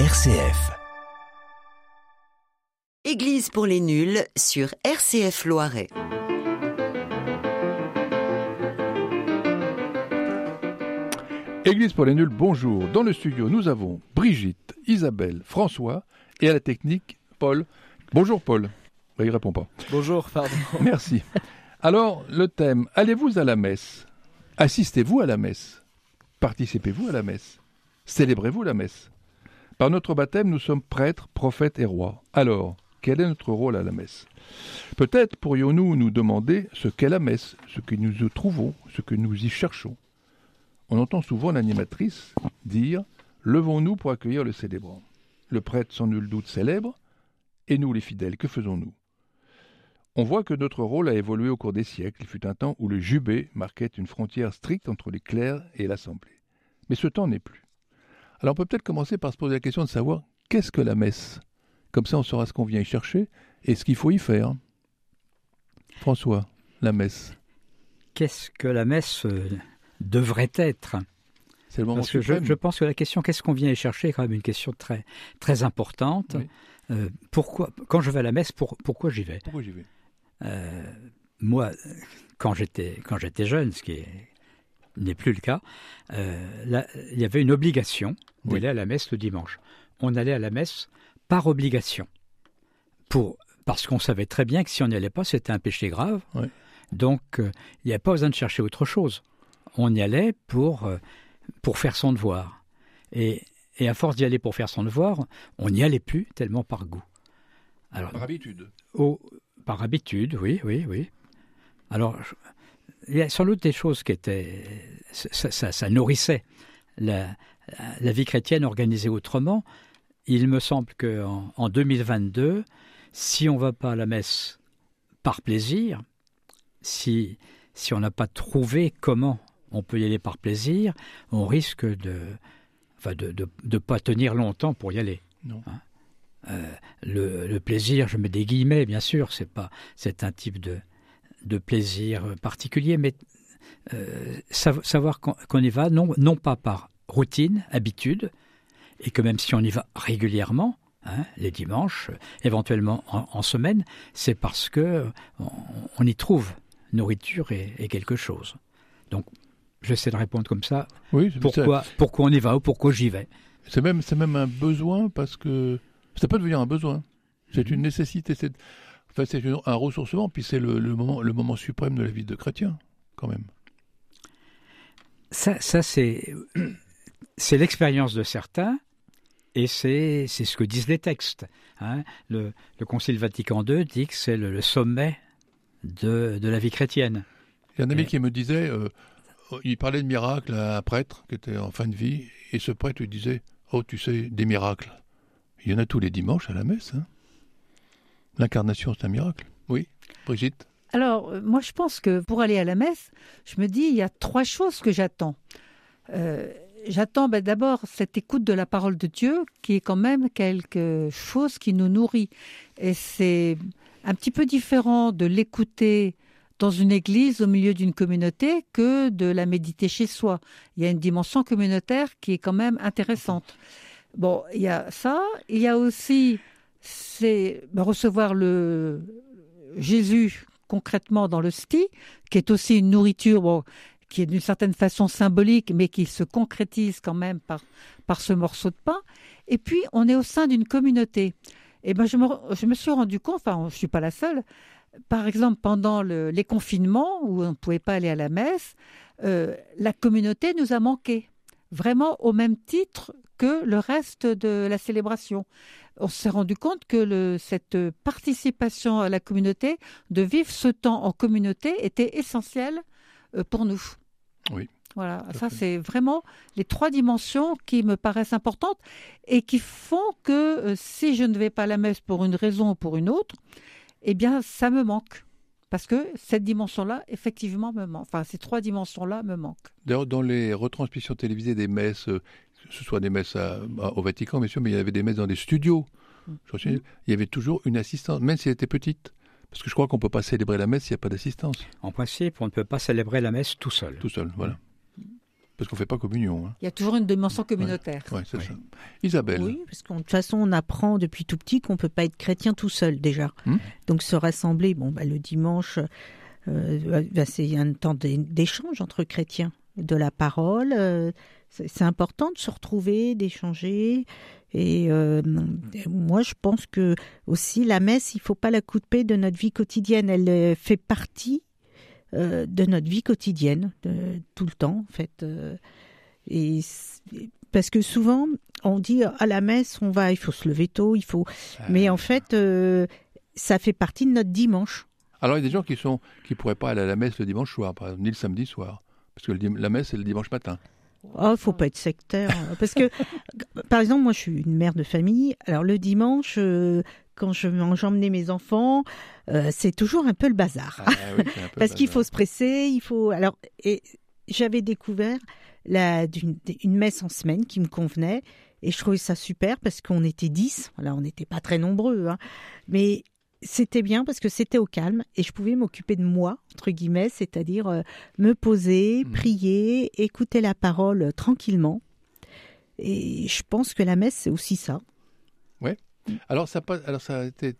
RCF. Église pour les nuls sur RCF Loiret. Église pour les nuls, bonjour. Dans le studio, nous avons Brigitte, Isabelle, François et à la technique, Paul. Bonjour Paul. Il répond pas. Bonjour, pardon. Merci. Alors, le thème, allez-vous à la messe? Assistez-vous à la messe? Participez-vous à la messe? Célébrez-vous la messe? Par notre baptême, nous sommes prêtres, prophètes et rois. Alors, quel est notre rôle à la messe? Peut-être pourrions-nous nous demander ce qu'est la messe, ce que nous y trouvons, ce que nous y cherchons. On entend souvent l'animatrice dire Levons-nous pour accueillir le célébrant. Le prêtre sans nul doute célèbre, et nous les fidèles, que faisons-nous? On voit que notre rôle a évolué au cours des siècles. Il fut un temps où le jubé marquait une frontière stricte entre les clercs et l'assemblée. Mais ce temps n'est plus. Alors on peut peut-être commencer par se poser la question de savoir qu'est-ce que la messe? Comme ça on saura ce qu'on vient y chercher et ce qu'il faut y faire. François, la messe. Qu'est-ce que la messe euh, devrait être? C'est le moment Parce que je, pense que la question qu'est-ce qu'on vient y chercher est quand même une question très, très importante. Oui. Euh, pourquoi, quand je vais à la messe, pour- pourquoi j'y vais? Pourquoi j'y vais? Euh, Moi, quand j'étais quand j'étais jeune, ce qui est- n'est plus le cas, euh, là, il y avait une obligation d'aller Oui. à la messe le dimanche. On allait à la messe par obligation, pour parce qu'on savait très bien que si on n'y allait pas, c'était un péché grave. Oui. Donc, euh, il n'y a pas besoin de chercher autre chose. On y allait pour euh, pour faire son devoir. Et, et à force d'y aller pour faire son devoir, on n'y allait plus tellement par goût. Alors, Par habitude. au- par habitude, oui, oui, oui. Alors, je- il y a sans doute des choses qui étaient. Ça, ça- ça nourrissait la, la vie chrétienne organisée autrement. Il me semble qu'en en 2022, si on ne va pas à la messe par plaisir, si, si on n'a pas trouvé comment on peut y aller par plaisir, on risque de enfin de, de, de pas tenir longtemps pour y aller Non. le, le plaisir, je mets des guillemets, bien sûr, c'est pas, c'est un type de, de plaisir particulier, mais euh, sav- savoir qu'on y va, non, non pas par routine, habitude, et que même si on y va régulièrement, hein, les dimanches, éventuellement en, en semaine, c'est parce que on, on y trouve nourriture et, et quelque chose. Donc, j'essaie de répondre comme ça. Oui, Pourquoi, pourquoi on y va ou pourquoi j'y vais? C'est même, c'est même un besoin parce que ça peut devenir un besoin. C'est Mhm. une nécessité. C'est, enfin, c'est un ressourcement, puis c'est le, le moment, le moment suprême de la vie de chrétien, quand même. Ça, ça c'est, c'est l'expérience de certains et c'est, c'est ce que disent les textes. hein. Le, le Concile Vatican II dit que c'est le, le sommet de, de la vie chrétienne. Il y a un ami Et- qui me disait, euh, il parlait de miracles à un prêtre qui était en fin de vie, et ce prêtre lui disait, oh, tu sais, des miracles. Il y en a tous les dimanches à la messe. hein. L'incarnation, c'est un miracle. Oui, Brigitte. Alors, euh, moi, je pense que pour aller à la messe, je me dis, il y a trois choses que j'attends. Euh, j'attends ben, d'abord cette écoute de la parole de Dieu, qui est quand même quelque chose qui nous nourrit. Et c'est un petit peu différent de l'écouter dans une église, au milieu d'une communauté, que de la méditer chez soi. Il y a une dimension communautaire qui est quand même intéressante. Bon, il y a ça. Il y a aussi c'est ben, recevoir le Jésus concrètement dans l'hostie, qui est aussi une nourriture bon, qui est d'une certaine façon symbolique, mais qui se concrétise quand même par, par ce morceau de pain. Et puis, on est au sein d'une communauté. Et ben, je me, je me suis rendu compte, enfin, je ne suis pas la seule, par exemple, pendant le- les confinements, où on ne pouvait pas aller à la messe, euh, la communauté nous a manqué, vraiment au même titre que le reste de la célébration. On s'est rendu compte que le, cette participation à la communauté, de vivre ce temps en communauté, était essentielle euh, pour nous. Oui. Voilà, ça c'est vraiment les trois dimensions qui me paraissent importantes et qui font que euh, si je ne vais pas à la messe pour une raison ou pour une autre, eh bien ça me manque. Parce que cette dimension-là, effectivement, me manque. Enfin, ces trois dimensions-là me manquent. D'ailleurs, dans les retransmissions télévisées des messes, euh, ce soit des messes à- à- au Vatican, bien sûr, mais il y avait des messes dans des studios. Mm. Il y avait toujours une assistance, même si elle était petite. Parce que je crois qu'on ne peut pas célébrer la messe s'il n'y a pas d'assistance. En principe, on ne peut pas célébrer la messe tout seul. Tout seul, voilà. Parce qu'on ne fait pas communion. Hein. Il y a toujours une dimension communautaire. Oui, c'est ça. Isabelle. Oui, parce que de toute façon, on apprend depuis tout petit qu'on ne peut pas être chrétien tout seul déjà. Hmm. Donc se rassembler, bon, bah, le dimanche, euh, bah, c'est un temps d'échange entre chrétiens, de la parole. euh, c'est important de se retrouver, d'échanger. Et euh, moi, je pense que aussi la messe, il faut pas la couper de notre vie quotidienne. Elle euh, fait partie euh, de notre vie quotidienne, de- tout le temps, en fait. et parce que souvent, on dit à la messe, on va, il faut se lever tôt, il faut. Mais en fait, euh, ça fait partie de notre dimanche. Alors, il y a des gens qui sont qui pourraient pas aller à la messe le dimanche soir, par exemple, ni le samedi soir. Parce que le la messe, c'est le dimanche matin. Oh, faut pas être sectaire. hein. Parce que, par exemple, moi, je suis une mère de famille. Alors, le dimanche, euh, quand je j'emmenais mes enfants, euh, c'est toujours un peu le bazar. Ah, oui, peu Parce qu'il faut se presser, il faut. Alors, et j'avais découvert la, d'une- une messe en semaine qui me convenait. Et je trouvais ça super parce qu'on était 10. Là, on n'était pas très nombreux. hein. Mais c'était bien parce que c'était au calme et je pouvais m'occuper de moi, entre guillemets, c'est-à-dire euh, me poser, Mhm. prier, écouter la parole euh, tranquillement. Et je pense que la messe, c'est aussi ça. Alors ça, alors ça a été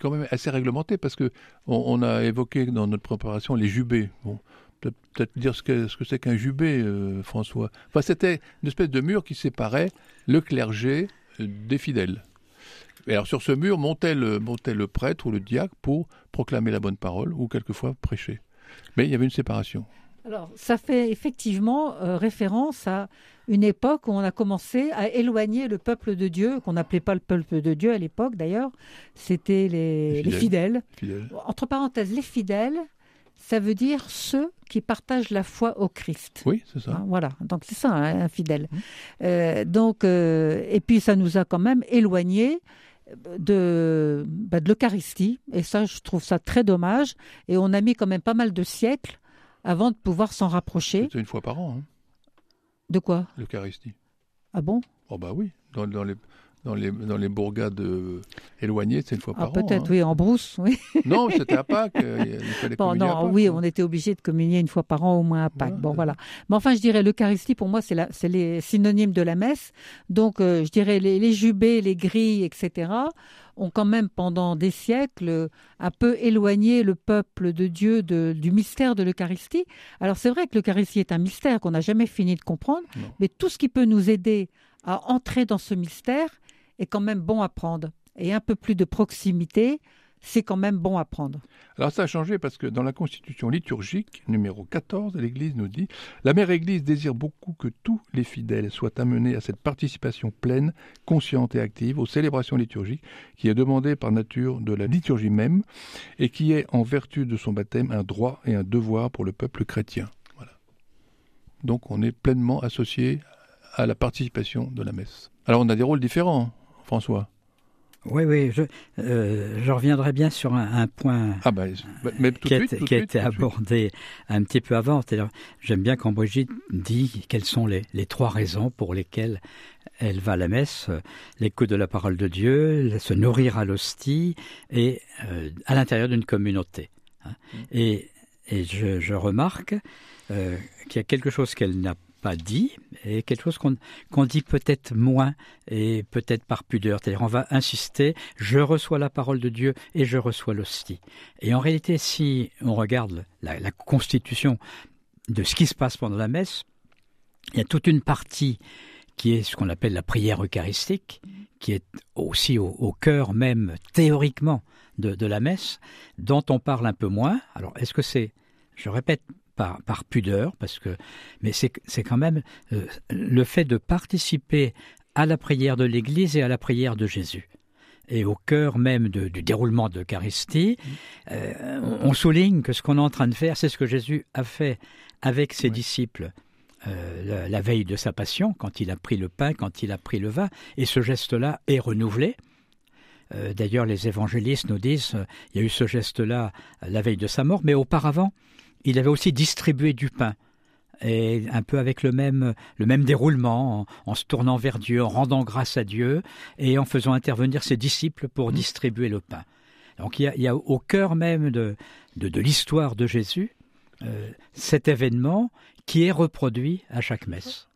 quand même assez réglementé parce que on, on a évoqué dans notre préparation les jubés. Bon, peut-être dire ce que ce que c'est qu'un jubé, euh, François. Enfin, c'était une espèce de mur qui séparait le clergé des fidèles. Et alors sur ce mur montait le, montait le prêtre ou le diacre pour proclamer la bonne parole ou quelquefois prêcher. Mais il y avait une séparation. Alors, ça fait effectivement euh, référence à une époque où on a commencé à éloigner le peuple de Dieu, qu'on n'appelait pas le peuple de Dieu à l'époque d'ailleurs, c'était les, Les les fidèles. Fidèles. Entre parenthèses, les fidèles, ça veut dire ceux qui partagent la foi au Christ. Oui, c'est ça. Hein, voilà, donc c'est ça, hein, un fidèle. Euh, donc, euh, et puis ça nous a quand même éloignés de, bah, de l'Eucharistie, et ça, je trouve ça très dommage. Et on a mis quand même pas mal de siècles avant de pouvoir s'en rapprocher. C'est une fois par an, hein, De quoi? l'Eucharistie. Ah bon? Oh bah oui, dans, dans les dans les dans les bourgades euh, éloignées, c'est une fois Ah, par an. peut-être, hein. oui, en brousse, oui. Non, c'était à Pâques. euh, Il fallait Bon, communier à non, Pâques, oui, hein. on était obligé de communier une fois par an au moins à Pâques. Bon, voilà. Mais enfin, je dirais l'Eucharistie, pour moi, c'est c'est les synonymes de la messe. Donc, euh, je dirais les, les jubés, les grilles, etc., ont quand même, pendant des siècles, un peu éloigné le peuple de Dieu de- du mystère de l'Eucharistie. Alors, c'est vrai que l'Eucharistie est un mystère qu'on n'a jamais fini de comprendre, Non. mais tout ce qui peut nous aider à entrer dans ce mystère est quand même bon à prendre. Et un peu plus de proximité, c'est quand même bon à prendre. Alors ça a changé parce que dans la constitution liturgique numéro 14, l'Église nous dit La mère Église désire beaucoup que tous les fidèles soient amenés à cette participation pleine, consciente et active aux célébrations liturgiques qui est demandée par nature de la liturgie même et qui est en vertu de son baptême un droit et un devoir pour le peuple chrétien. Voilà. Donc on est pleinement associé à la participation de la messe. Alors on a des rôles différents, François. Oui, oui, je, euh, je reviendrai bien sur un, un point Ah tout qui a, suite, été- tout qui a abordé un petit peu avant. J'aime bien quand Brigitte dit quelles sont les, les trois raisons pour lesquelles elle va à la messe l'écoute de la parole de Dieu, se nourrir à l'hostie et euh, à l'intérieur d'une communauté. hein. Et, et je, je remarque euh, qu'il y a quelque chose qu'elle n'a dit et quelque chose qu'on dit peut-être moins et peut-être par pudeur. C'est-à-dire on va insister, je reçois la parole de Dieu et je reçois l'hostie. Et en réalité, si on regarde la, constitution de ce qui se passe pendant la messe, il y a toute une partie qui est ce qu'on appelle la prière eucharistique, qui est aussi au, cœur même théoriquement de la messe, dont on parle un peu moins. Alors, est-ce que c'est, je répète, par, par pudeur, parce que, mais c'est quand même euh, le fait de participer à la prière de l'Église et à la prière de Jésus. Et au cœur même de- du déroulement de l'Eucharistie, euh, on souligne que ce qu'on est en train de faire, c'est ce que Jésus a fait avec ses Ouais. disciples euh, la, la veille de sa passion, quand il a pris le pain, quand il a pris le vin, et ce geste-là est renouvelé. Euh, D'ailleurs, les évangélistes nous disent, il y a eu ce geste-là la veille de sa mort, mais auparavant, il avait aussi distribué du pain. Et un peu avec le même, le même déroulement, en, en se tournant vers Dieu, en rendant grâce à Dieu et en faisant intervenir ses disciples pour distribuer le pain. Donc il y a, il y a au cœur même de, de, de l'histoire de Jésus euh, cet événement qui est reproduit à chaque messe.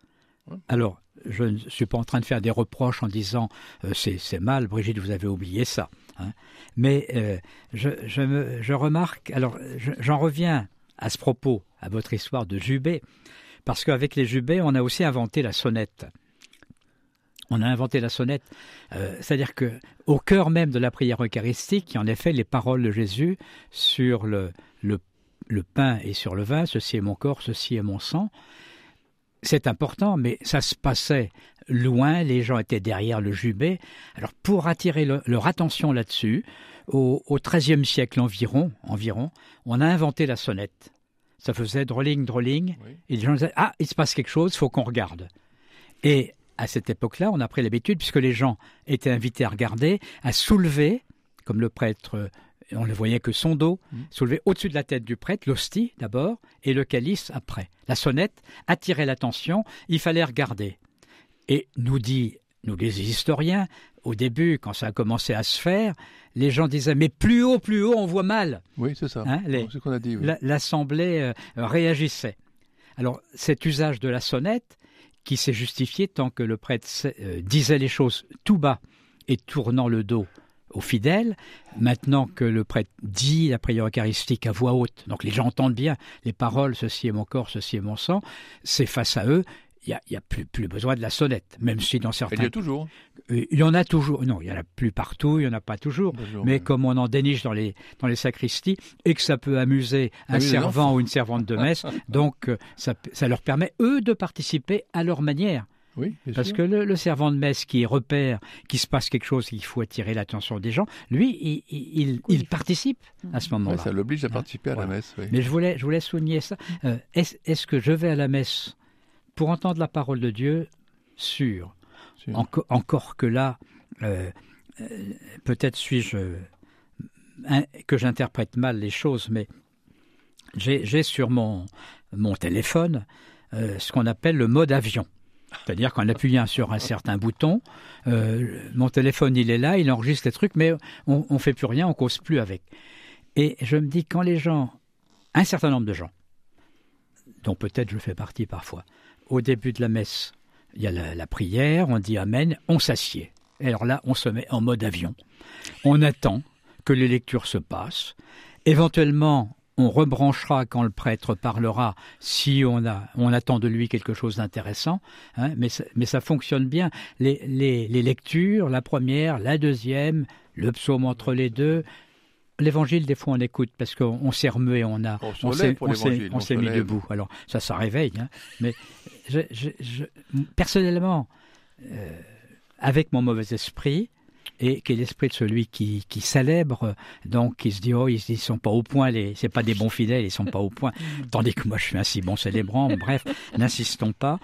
Alors, je ne suis pas en train de faire des reproches en disant euh, c'est mal, Brigitte, vous avez oublié ça. Hein. Mais euh, je, je, remarque, alors j'en reviens à ce propos, à votre histoire de Jubé, parce qu'avec les Jubés, on a aussi inventé la sonnette. On a inventé la sonnette, c'est-à-dire que au cœur même de la prière eucharistique, en effet les paroles de Jésus sur le, pain est sur le vin, ceci est mon corps, ceci est mon sang. C'est important, mais ça se passait loin, les gens étaient derrière le jubé. Alors pour attirer leur attention là-dessus, au, XIIIe siècle environ, environ, on a inventé la sonnette. Ça faisait drolling, drolling, et les gens disaient Ah, il se passe quelque chose, il faut qu'on regarde. Et à cette époque-là, on a pris l'habitude, puisque les gens étaient invités à regarder, à soulever, comme le prêtre on ne voyait que son dos, mmh. soulevé au-dessus de la tête du prêtre, l'hostie d'abord, et le calice après. La sonnette attirait l'attention, il fallait regarder. Et nous dit, nous les historiens, au début, quand ça a commencé à se faire, les gens disaient mais plus haut, plus haut, on voit mal. Oui, c'est ça. Hein, c'est ce qu'on a dit. L'assemblée euh, réagissait. Alors cet usage de la sonnette, qui s'est justifié tant que le prêtre euh, disait les choses tout bas et tournant le dos aux fidèles. Maintenant que le prêtre dit la prière eucharistique à voix haute, donc les gens entendent bien les paroles, ceci est mon corps, ceci est mon sang, c'est face à eux, il n'y a, plus, plus, besoin de la sonnette, même si dans certains... Il y a toujours. Euh, Il y en a toujours, non, il n'y en a plus partout, il n'y en a pas toujours, mais comme on en déniche dans les, dans les sacristies, et que ça peut amuser un servant ou une servante de messe, donc euh, ça, ça leur permet, eux, de participer à leur manière. Parce que le, servant de messe qui repère qu'il se passe quelque chose, qu'il faut attirer l'attention des gens, lui, il, participe à ce moment-là. ça l'oblige à hein? participer à la messe. Mais je voulais, je voulais souligner ça. Euh, est-ce que je vais à la messe pour entendre la parole de Dieu Sûr. encore que là, euh, euh, peut-être suis-je que j'interprète mal les choses, mais j'ai sur mon, mon téléphone ce qu'on appelle le mode avion. C'est-à-dire qu'en appuyant sur un certain bouton, euh, mon téléphone il est là, il enregistre les trucs, mais on ne fait plus rien, on cause plus avec. Et je me dis quand les gens, un certain nombre de gens, dont peut-être je fais partie parfois, au début de la messe, il y a la, la prière, on dit Amen, on s'assied. Et alors là, on se met en mode avion. On attend que les lectures se passent. Éventuellement, on rebranchera quand le prêtre parlera si on, a, on attend de lui quelque chose d'intéressant, hein, mais, ça fonctionne bien. Les, les, lectures, la première, la deuxième, le psaume entre les deux, L'évangile, des fois, on écoute parce qu'on s'est remué, on a, on, s'est mis debout. Alors ça, ça réveille. Hein. Mais je, personnellement, euh, avec mon mauvais esprit, et qui est l'esprit de celui qui, qui célèbre, donc qui se dit oh ils, ne sont pas au point, les c'est pas des bons fidèles, ils sont pas au point, tandis que moi je suis un si bon célébrant. Bref, n'insistons pas,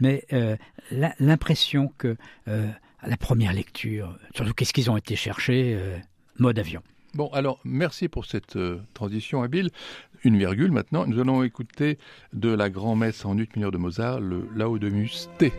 mais euh, l'impression que euh, à la première lecture, surtout qu'est-ce qu'ils ont été chercher, euh, mode avion. Bon, alors merci pour cette transition habile. Une virgule maintenant. Nous allons écouter de la grand-messe en ut mineur de Mozart, le Laudemus T.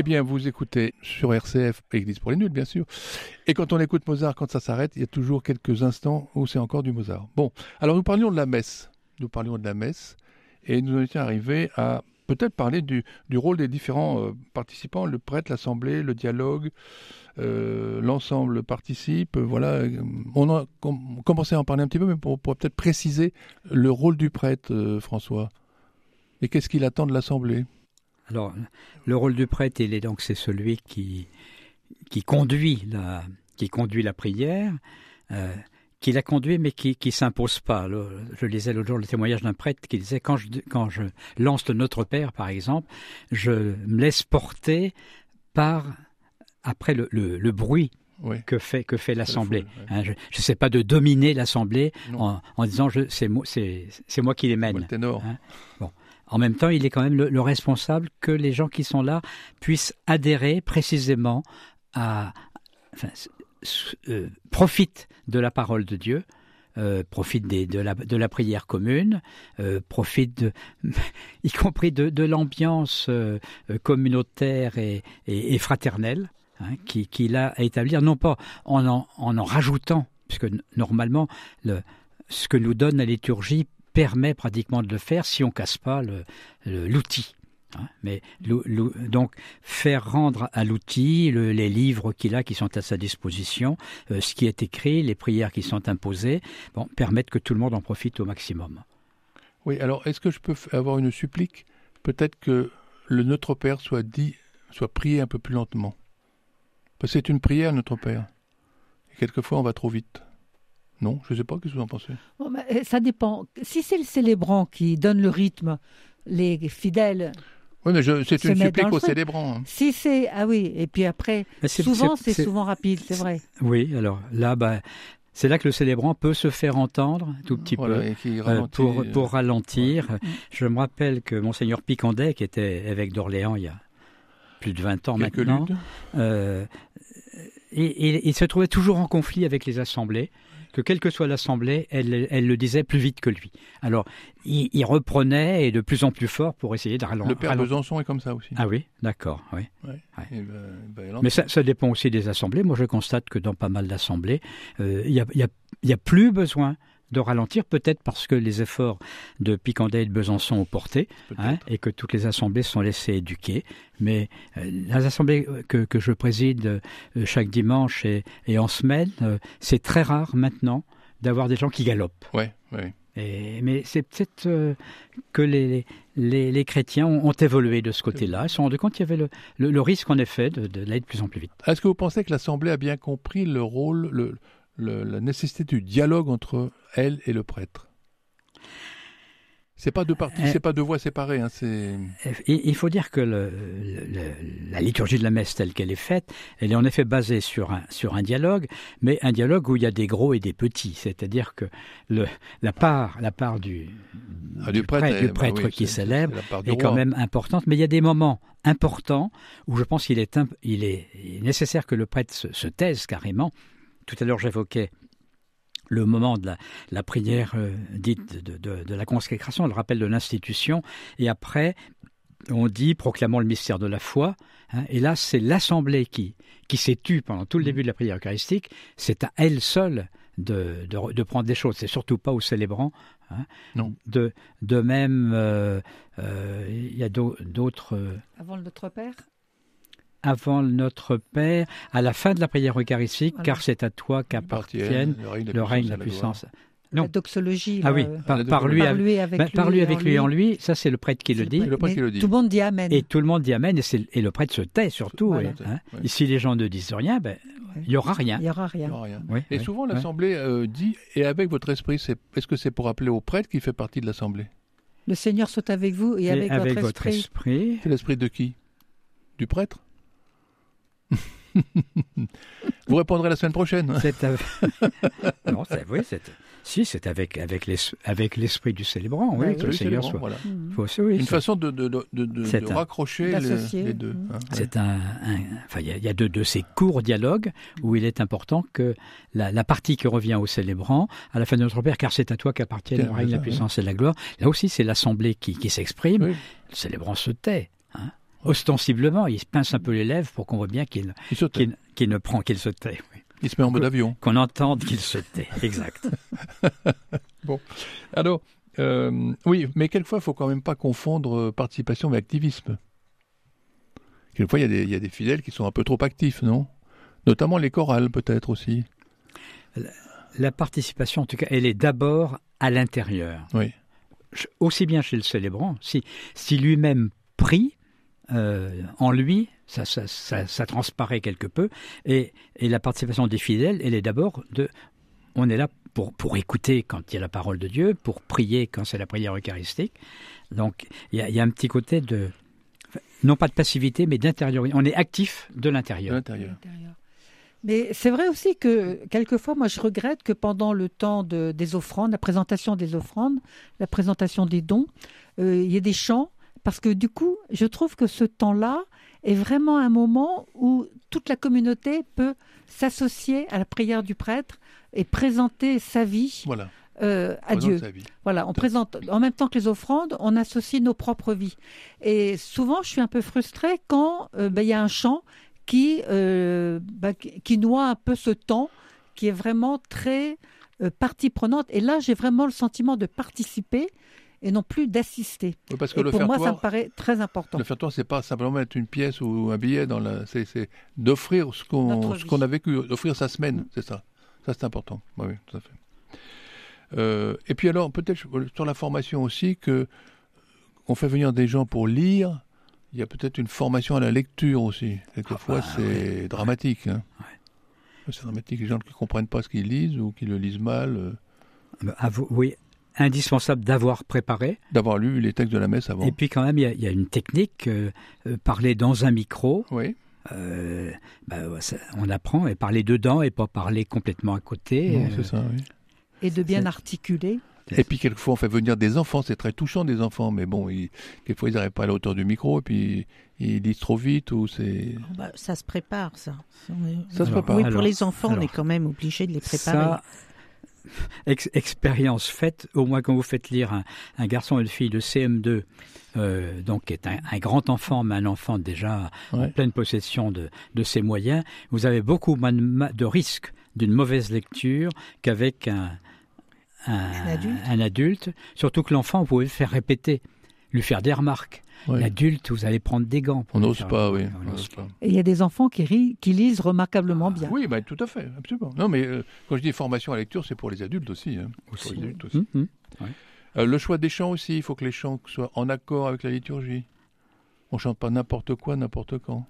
Eh bien, vous écoutez sur RCF, Église pour les nuls, bien sûr. Et quand on écoute Mozart, quand ça s'arrête, il y a toujours quelques instants où c'est encore du Mozart. Bon, alors nous parlions de la messe. Nous parlions de la messe. Et nous en étions arrivés à peut-être parler du, rôle des différents euh, participants, le prêtre, l'assemblée, le dialogue, euh, l'ensemble participe. Voilà, on a commencé à en parler un petit peu, mais pour, peut-être préciser le rôle du prêtre, euh, François. Et qu'est-ce qu'il attend de l'assemblée? Alors, le rôle du prêtre, il est donc c'est celui qui qui conduit la qui conduit la prière qui la conduit mais qui ne s'impose pas. je lisais l'autre jour le témoignage d'un prêtre qui disait quand je, quand je lance le Notre Père, par exemple, je me laisse porter par, après le, le, bruit que fait, que fait l'Assemblée. Hein, je ne sais pas de dominer l'Assemblée en, en, disant c'est moi, moi qui les mène. Hein. bon. En même temps, il est quand même le, responsable que les gens qui sont là puissent adhérer précisément à, enfin, euh, profite de la parole de Dieu, euh, profite de, la, de, la, prière commune, euh, profite y compris de, de l'ambiance communautaire et, et, fraternelle hein, qu'il a à établir, non pas en en, en, rajoutant, puisque normalement le, ce que nous donne la liturgie permet pratiquement de le faire si on casse pas l'outil. Hein, mais donc faire rendre à l'outil les livres qu'il a qui sont à sa disposition, euh, ce qui est écrit, les prières qui sont imposées, bon, permettent que tout le monde en profite au maximum. Oui, alors est-ce que je peux avoir une supplique? Peut-être que le Notre Père soit dit, soit prié un peu plus lentement. Parce que c'est une prière, Notre Père. Et quelquefois, on va trop vite. Non, je ne sais pas, qu'est-ce que vous en pensez? Euh, Ça dépend. Si c'est le célébrant qui donne le rythme, les fidèles oui, mais c'est une supplique aux célébrants. Hein. Si c'est ah oui, et puis après, souvent c'est souvent rapide, c'est vrai. Oui, alors là, bah, c'est là que le célébrant peut se faire entendre tout petit peu euh, pour, pour euh, ralentir. Je me rappelle que monseigneur Picandet, qui était évêque d'Orléans il y a plus de 20 ans maintenant, euh, il se trouvait toujours en conflit avec les assemblées que quelle que soit l'Assemblée, elle, elle, le disait plus vite que lui. Alors, il, reprenait et de plus en plus fort pour essayer de ralentir. Le père Besançon est comme ça aussi. Ah oui, d'accord, oui. Ben, ben, Mais ça, dépend aussi des assemblées. Moi, je constate que dans pas mal d'assemblées, euh, il n'y a, a plus besoin de ralentir, peut-être parce que les efforts de Picandet et de Besançon ont porté, hein, et que toutes les assemblées sont laissées éduquer. Mais euh, les assemblées que, que je préside euh, chaque dimanche et, et en semaine, euh, c'est très rare maintenant d'avoir des gens qui galopent. Ouais, ouais. Et, mais c'est peut-être que les, les, les, chrétiens ont, évolué de ce côté-là. Ils se sont rendus compte qu'il y avait le, le, risque, en effet, de, de de plus en plus vite. Est-ce que vous pensez que l'Assemblée a bien compris le rôle, le, la nécessité du dialogue entre elle et le prêtre. C'est pas deux parties, euh, c'est pas deux voix séparées. Hein. Il faut dire que le, la liturgie de la messe telle qu'elle est faite, elle est en effet basée sur un, sur un dialogue, mais un dialogue où il y a des gros et des petits. C'est-à-dire que le, la part, la part du, ah, du, prêtre, du prêtre bah qui célèbre est, quand même importante, mais il y a des moments importants où je pense qu'il est, il est nécessaire que le prêtre se, se taise carrément tout à l'heure, j'évoquais le moment de la, prière euh, dite de, la consécration, le rappel de l'institution, et après, on dit proclamant le mystère de la foi, hein, et là, c'est l'Assemblée qui, qui s'est tue pendant tout le début de la prière eucharistique, c'est à elle seule de, de, prendre des choses, c'est surtout pas aux célébrants. Hein. non. De, de même, euh, euh, il y a d'autres. Avant le Notre Père? Avant notre Père, à la fin de la prière eucharistique, car c'est à toi qu'appartiennent le règne, la, puissance. Non. La doxologie. Ah oui, par, lui, avec, lui, avec lui, en lui, ça c'est le prêtre qui le dit. Le prêtre qui le dit. Tout le monde dit Amen. Et tout le monde dit Amen, et, et le prêtre se tait surtout. Hein. Et si les gens ne disent rien, ben, il n'y aura rien. Il n'y aura rien. et souvent l'Assemblée euh, dit, et avec votre esprit, est-ce que c'est pour appeler au prêtre qui fait partie de l'Assemblée? Le Seigneur soit avec vous et, avec, votre, esprit. C'est l'esprit de qui? Du prêtre? Vous répondrez la semaine prochaine. C'est non, c'est, oui, c'est... Si, c'est avec, avec, avec l'esprit du célébrant, oui, que le Seigneur soit. Voilà. Une façon de, de, de, de raccrocher les, deux. Hein. C'est un, enfin, il y a, deux de ces courts dialogues où il est important que la, la, partie qui revient au célébrant, à la fin de notre Père, car c'est à toi qu'appartiennent le règne, la puissance et la gloire. Là aussi, c'est l'assemblée qui, qui s'exprime. Le célébrant se tait. Ostensiblement, il se pince un peu les lèvres pour qu'on voit bien qu'il qu'il ne prend, qu'il se tait. oui. Il se met en mode avion. Qu'on entende qu'il se tait. Exact. Alors, euh, oui, mais quelquefois, il faut quand même pas confondre euh, participation et activisme. Quelquefois, il y, a des- il y a des fidèles qui sont un peu trop actifs, non? Notamment les chorales, peut-être aussi. La participation, en tout cas, elle est d'abord à l'intérieur. Oui. Aussi bien chez le célébrant, si, si lui-même prie, euh, en lui, ça, ça, ça, ça transparaît quelque peu. Et, et la participation des fidèles, elle est d'abord de. On est là pour, pour écouter quand il y a la parole de Dieu, pour prier quand c'est la prière eucharistique. Donc, il y a, il y a un petit côté de. Non pas de passivité, mais d'intérieur. On est actif de l'intérieur. Mais c'est vrai aussi que quelquefois, moi, je regrette que pendant le temps de- des offrandes, la présentation des offrandes, la présentation des dons, euh, il y ait des chants, parce que du coup, je trouve que ce temps-là est vraiment un moment où toute la communauté peut s'associer à la prière du prêtre et présenter sa vie Voilà. euh, à Dieu. Voilà, on présente en même temps que les offrandes, on associe nos propres vies. Et souvent, je suis un peu frustrée quand euh, ben, il y a un chant qui, euh, ben, qui qui noie un peu ce temps, qui est vraiment très partie prenante. Et là, j'ai vraiment le sentiment de participer et non plus d'assister. Oui, parce que Et le pour moi, ça me paraît très important. le faire-toi, c'est pas simplement mettre une pièce ou un billet dans la. C'est, d'offrir ce qu'on, qu'on a vécu, d'offrir sa semaine, c'est ça. Ça, c'est important. Oui, oui, tout à fait. Euh, et puis alors, peut-être sur la formation aussi, que on fait venir des gens pour lire. Il y a peut-être une formation à la lecture aussi. Quelquefois, Ah bah, c'est dramatique. hein. C'est dramatique. Les gens qui comprennent pas ce qu'ils lisent ou qui le lisent mal. euh, Euh, avo- oui, indispensable d'avoir préparé. d'avoir lu les textes de la messe avant. Et puis quand même, il y a, il y a une technique, euh, euh, parler dans un micro, Oui. euh, bah, ça- on apprend et parler dedans et pas parler complètement à côté. Non, euh, c'est ça, oui. Et de bien articuler. Et puis quelquefois on fait venir des enfants, c'est très touchant des enfants, mais bon, ils, quelquefois ils n'arrivent pas à la hauteur du micro et puis ils lisent trop vite ou c'est. Oh, bah, ça se prépare, ça. Ça se prépare. Oui, alors- pour les enfants, on est quand même obligé de les préparer. Ça, ex- expérience faite, au moins quand vous faites lire un, un garçon et une fille de CM2, euh, donc qui est un, un grand enfant, mais un enfant déjà en pleine possession de, de ses moyens, vous avez beaucoup moins de, risques d'une mauvaise lecture qu'avec un, un, Un adulte. un adulte. Surtout que l'enfant, vous pouvez le faire répéter, lui faire des remarques. L'adulte, vous allez prendre des gants. pour On n'ose pas, oui. on n'ose pas. Et il y a des enfants qui, ri- qui lisent remarquablement bien. Oui, bah, tout à fait, absolument. Non, mais euh, quand je dis formation à la lecture, c'est pour les adultes aussi. hein. Aussi. Pour les adultes aussi. Hum, hum. Euh, le choix des chants aussi, il faut que les chants soient en accord avec la liturgie. On chante pas n'importe quoi, n'importe quand.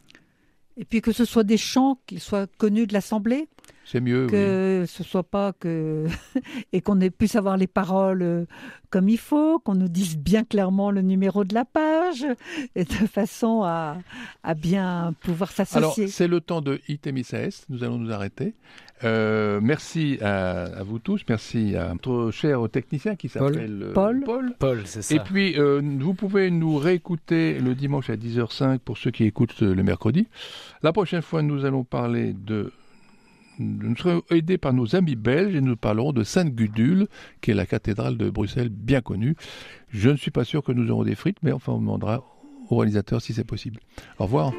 Et puis que ce soit des chants qui soient connus de l'Assemblée, C'est mieux. oui. que ce soit pas que et qu'on ait pu savoir les paroles euh, comme il faut, qu'on nous dise bien clairement le numéro de la page, et de façon à, à bien pouvoir Alors, s'associer. c'est le temps de Est. Nous allons nous arrêter. Euh, merci à, à vous tous. Merci à notre cher technicien qui Paul. s'appelle euh, Paul. Paul. Paul, c'est ça. Et puis, euh, vous pouvez nous réécouter le dimanche à 10h05 pour ceux qui écoutent le mercredi. La prochaine fois, nous allons parler de... Nous serons aidés par nos amis belges et nous parlerons de Sainte-Gudule, qui est la cathédrale de Bruxelles bien connue. Je ne suis pas sûr que nous aurons des frites, mais enfin, on demandera au réalisateur si c'est possible. Au revoir.